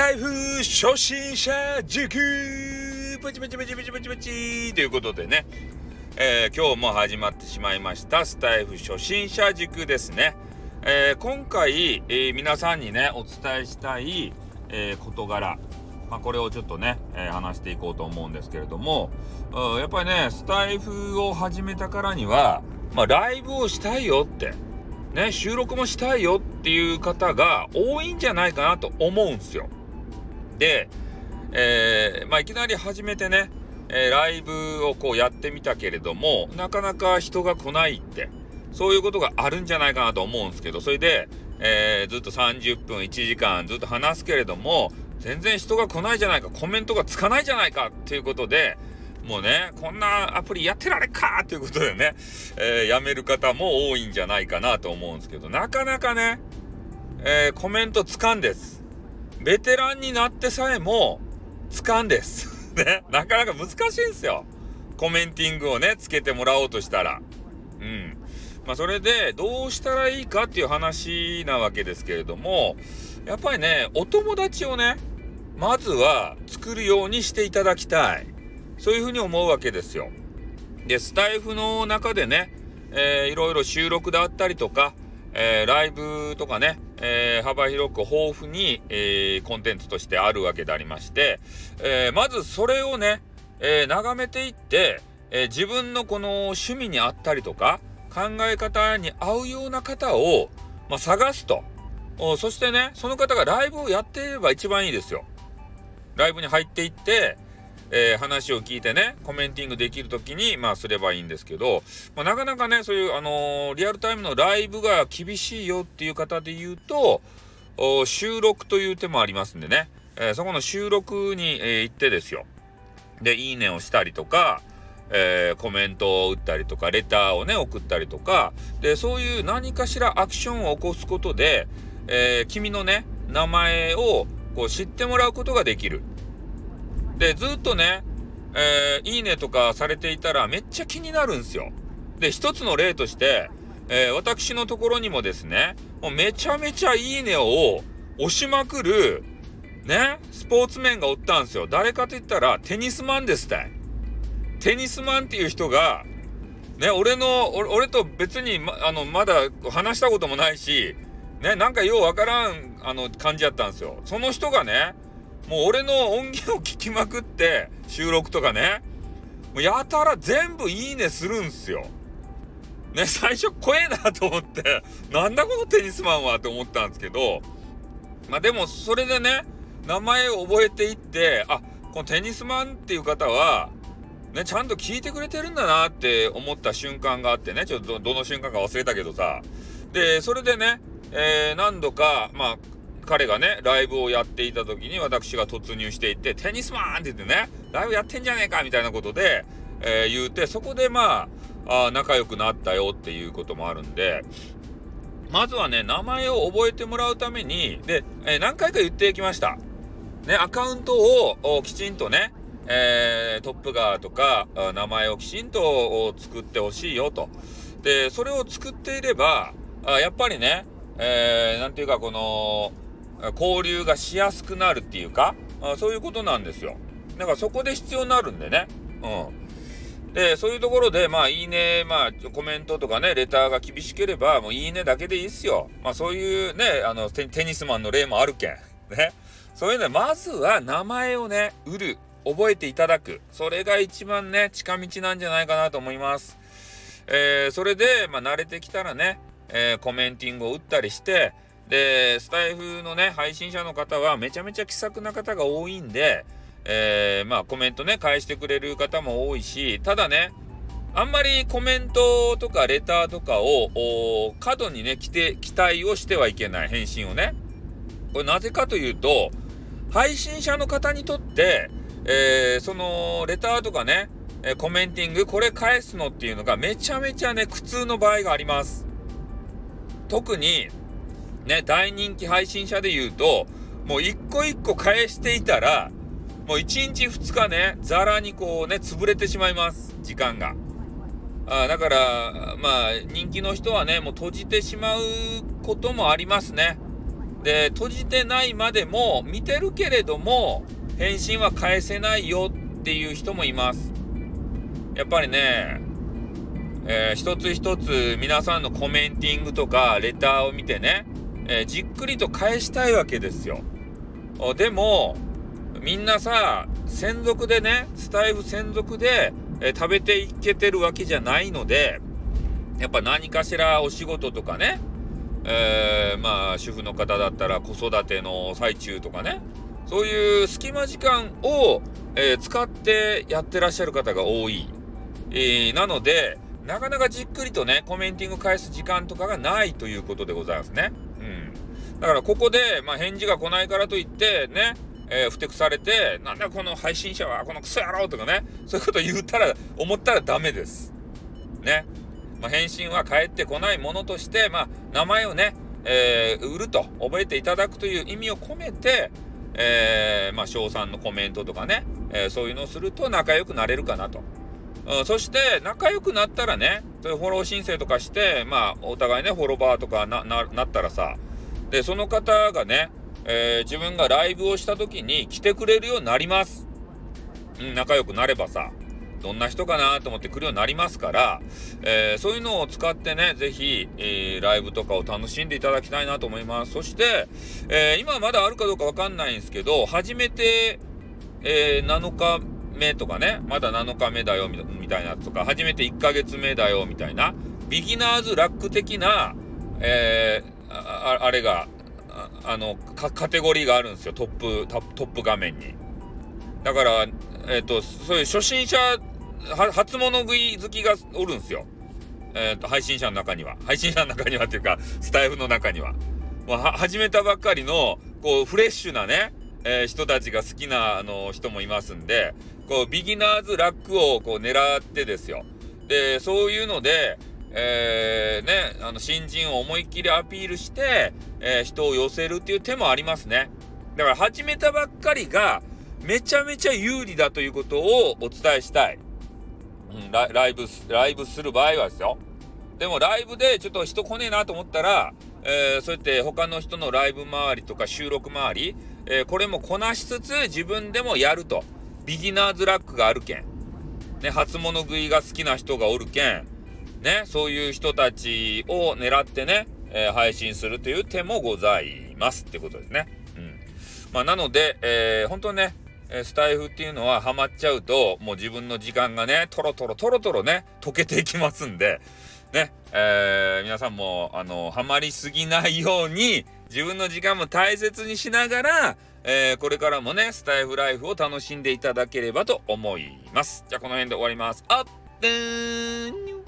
タイフ初心者塾プチプチプチプチプチプチ。ということでね、えー、今日も始まってしまいました。スタイフ初心者塾ですね、えー、今回、えー、皆さんにねお伝えしたい、え事柄。まあ、これをちょっとね、え話していこうと思うんですけれども。やっぱりねスタイフを始めたからには、まあ、ライブをしたいよって。ね、収録もしたいよっていう方が多いんじゃないかなと思うんすよ。で、えー、まあ、いきなり始めてね、えー、ライブをこうやってみたけれども、なかなか人が来ないって、そういうことがあるんじゃないかなと思うんですけど、それで、えー、ずっと30分、1時間ずっと話すけれども、全然人が来ないじゃないか、コメントがつかないじゃないかっていうことで、もうね、こんなアプリやってられっかということでね、えー、やめる方も多いんじゃないかなと思うんですけど、なかなかね、えー、コメントつかんです。ベテランになってさえも、つかんです。ね、なかなか難しいんですよ。コメンティングをね、つけてもらおうとしたら。うん。まあ、それで、どうしたらいいかっていう話なわけですけれども、やっぱりね、お友達をね、まずは作るようにしていただきたい。そういうふうに思うわけですよ。で、スタイフの中でね、えー、いろいろ収録であったりとか、えー、ライブとかね、えー、幅広く豊富に、えー、コンテンツとしてあるわけでありまして、えー、まずそれをね、え眺めていって、え自分のこの趣味にあったりとか、考え方に合うような方を、まあ、探すと。そしてね、その方がライブをやっていれば一番いいですよ。ライブに入っていって、えー、話を聞いてね、コメンティングできる時に、まあ、すればいいんですけど、まあ、なかなかね、そういう、あのー、リアルタイムのライブが厳しいよっていう方で言うと、収録という手もありますんでね、えー、そこの収録に、えー、行ってですよ。で、いいねをしたりとか、えー、コメントを打ったりとか、レターをね、送ったりとか、で、そういう何かしらアクションを起こすことで、えー、君のね、名前をこう知ってもらうことができる。で、ずっとね、えー、いいねとかされていたらめっちゃ気になるんですよ。で、一つの例として、えー、私のところにもですね、もうめちゃめちゃいいねを押しまくる、ね、スポーツ面がおったんですよ。誰かと言ったらテニスマンですたい。テニスマンっていう人が、ね、俺の、俺と別にま、あの、まだ話したこともないし、ね、なんかようわからん、あの、感じやったんですよ。その人がね、もう俺の音源を聞きまくって、収録とかね、もうやたら全部いいねするんすよ。ね、最初怖えなと思って、なんだこのテニスマンはって思ったんですけど、まあでもそれでね、名前を覚えていって、あ、このテニスマンっていう方は、ね、ちゃんと聞いてくれてるんだなって思った瞬間があってね、ちょっとどの瞬間か忘れたけどさ。で、それでね、えー、何度か、まあ、彼がね、ライブをやっていた時に私が突入していって、テニスマンって言ってね、ライブやってんじゃねえかみたいなことで、えー、言うて、そこでまああ、仲良くなったよっていうこともあるんで、まずはね、名前を覚えてもらうために、で、えー、何回か言ってきました。ね、アカウントをきちんとね、えー、トップガーとか、名前をきちんと作ってほしいよと。で、それを作っていれば、あやっぱりね、えー、なんていうかこの、交流がしやすくなるっていうか、あそういうことなんですよ。だからそこで必要になるんでね。うん。で、そういうところで、まあ、いいね、まあ、コメントとかね、レターが厳しければ、もういいねだけでいいっすよ。まあ、そういうね、あのテ、テニスマンの例もあるけん。ね。そういうのまずは名前をね、売る。覚えていただく。それが一番ね、近道なんじゃないかなと思います。えー、それで、まあ、慣れてきたらね、えー、コメンティングを打ったりして、で、スタイフのね、配信者の方はめちゃめちゃ気さくな方が多いんで、えー、まあコメントね、返してくれる方も多いし、ただね、あんまりコメントとかレターとかを過度にね、期待をしてはいけない、返信をね。これなぜかというと、配信者の方にとって、えー、その、レターとかね、えコメンティング、これ返すのっていうのがめちゃめちゃね、苦痛の場合があります。特に、ね、大人気配信者で言うと、もう一個一個返していたら、もう1日2日ね、ザラにこうね、潰れてしまいます。時間が。あだから、まあ、人気の人はね、もう閉じてしまうこともありますね。で、閉じてないまでも見てるけれども、返信は返せないよっていう人もいます。やっぱりね、えー、一つ一つ皆さんのコメンティングとかレターを見てね、えー、じっくりと返したいわけですよ。でも、みんなさ、専属でね、スタイフ専属で、えー、食べていけてるわけじゃないので、やっぱ何かしらお仕事とかね、えー、まあ主婦の方だったら子育ての最中とかねそういう隙間時間を、えー、使ってやってらっしゃる方が多い、えー、なのでなかなかじっくりとねコメンティング返す時間とかがないということでございますね。だからここで、まあ、返事が来ないからといってねえー、ふてくされて、なんだこの配信者は、このクソ野郎とかね、そういうこと言ったら、思ったらダメです。ね。まあ、返信は返ってこないものとして、まあ、名前をね、えー、売ると覚えていただくという意味を込めて、えー、まあ、賞賛のコメントとかね、えー、そういうのをすると仲良くなれるかなと。うん、そして、仲良くなったらね、そういうフォロー申請とかして、まあ、お互いね、フォロワーとかな、な、なったらさ、で、その方がね、えー、自分がライブをした時に来てくれるようになります。うん、仲良くなればさ。どんな人かなと思って来るようになりますから、えー、そういうのを使ってね、ぜひ、えー、ライブとかを楽しんでいただきたいなと思います。そして、えー、今まだあるかどうかわかんないんですけど、初めて、え7日目とかね、まだ7日目だよみたいなとか、初めて1ヶ月目だよみたいな、ビギナーズラック的な、えーああれが、あのカテゴリーがあるんですよ、トップ、トップ画面に。だから、えっ、ー、と、そういう初心者初物食い好きがおるんすよ。えっ、ー、と、配信者の中には。配信者の中にはっていうか、スタイフの中には。もうは、始めたばっかりの、こう、フレッシュなね、えー、人たちが好きな、あの、人もいますんで、こう、ビギナーズラックを、こう、狙ってですよ。で、そういうので、えー、ね、あの、新人を思いっきりアピールして、えー、人を寄せるっていう手もありますね。だから、始めたばっかりが、めちゃめちゃ有利だということをお伝えしたい。うん、ライブ、ライブする場合はですよ。でもライブでちょっと人来ねえなと思ったら、えー、そうやって他の人のライブ周りとか収録周り、えー、これもこなしつつ自分でもやると。ビギナーズラックがあるけん。ね、初物食いが好きな人がおるけん。ね、そういう人たちを狙ってね、えー、配信するという手もございますってことですね。うん。まあ、なので、えー、本当ね、スタイフっていうのはハマっちゃうと、もう自分の時間がね、トロトロトロトロね、溶けていきますんで、ね、えー、皆さんも、あの、ハマりすぎないように、自分の時間も大切にしながら、えー、これからもね、スタイフライフを楽しんでいただければと思います。じゃあ、この辺で終わります。あっ、でーん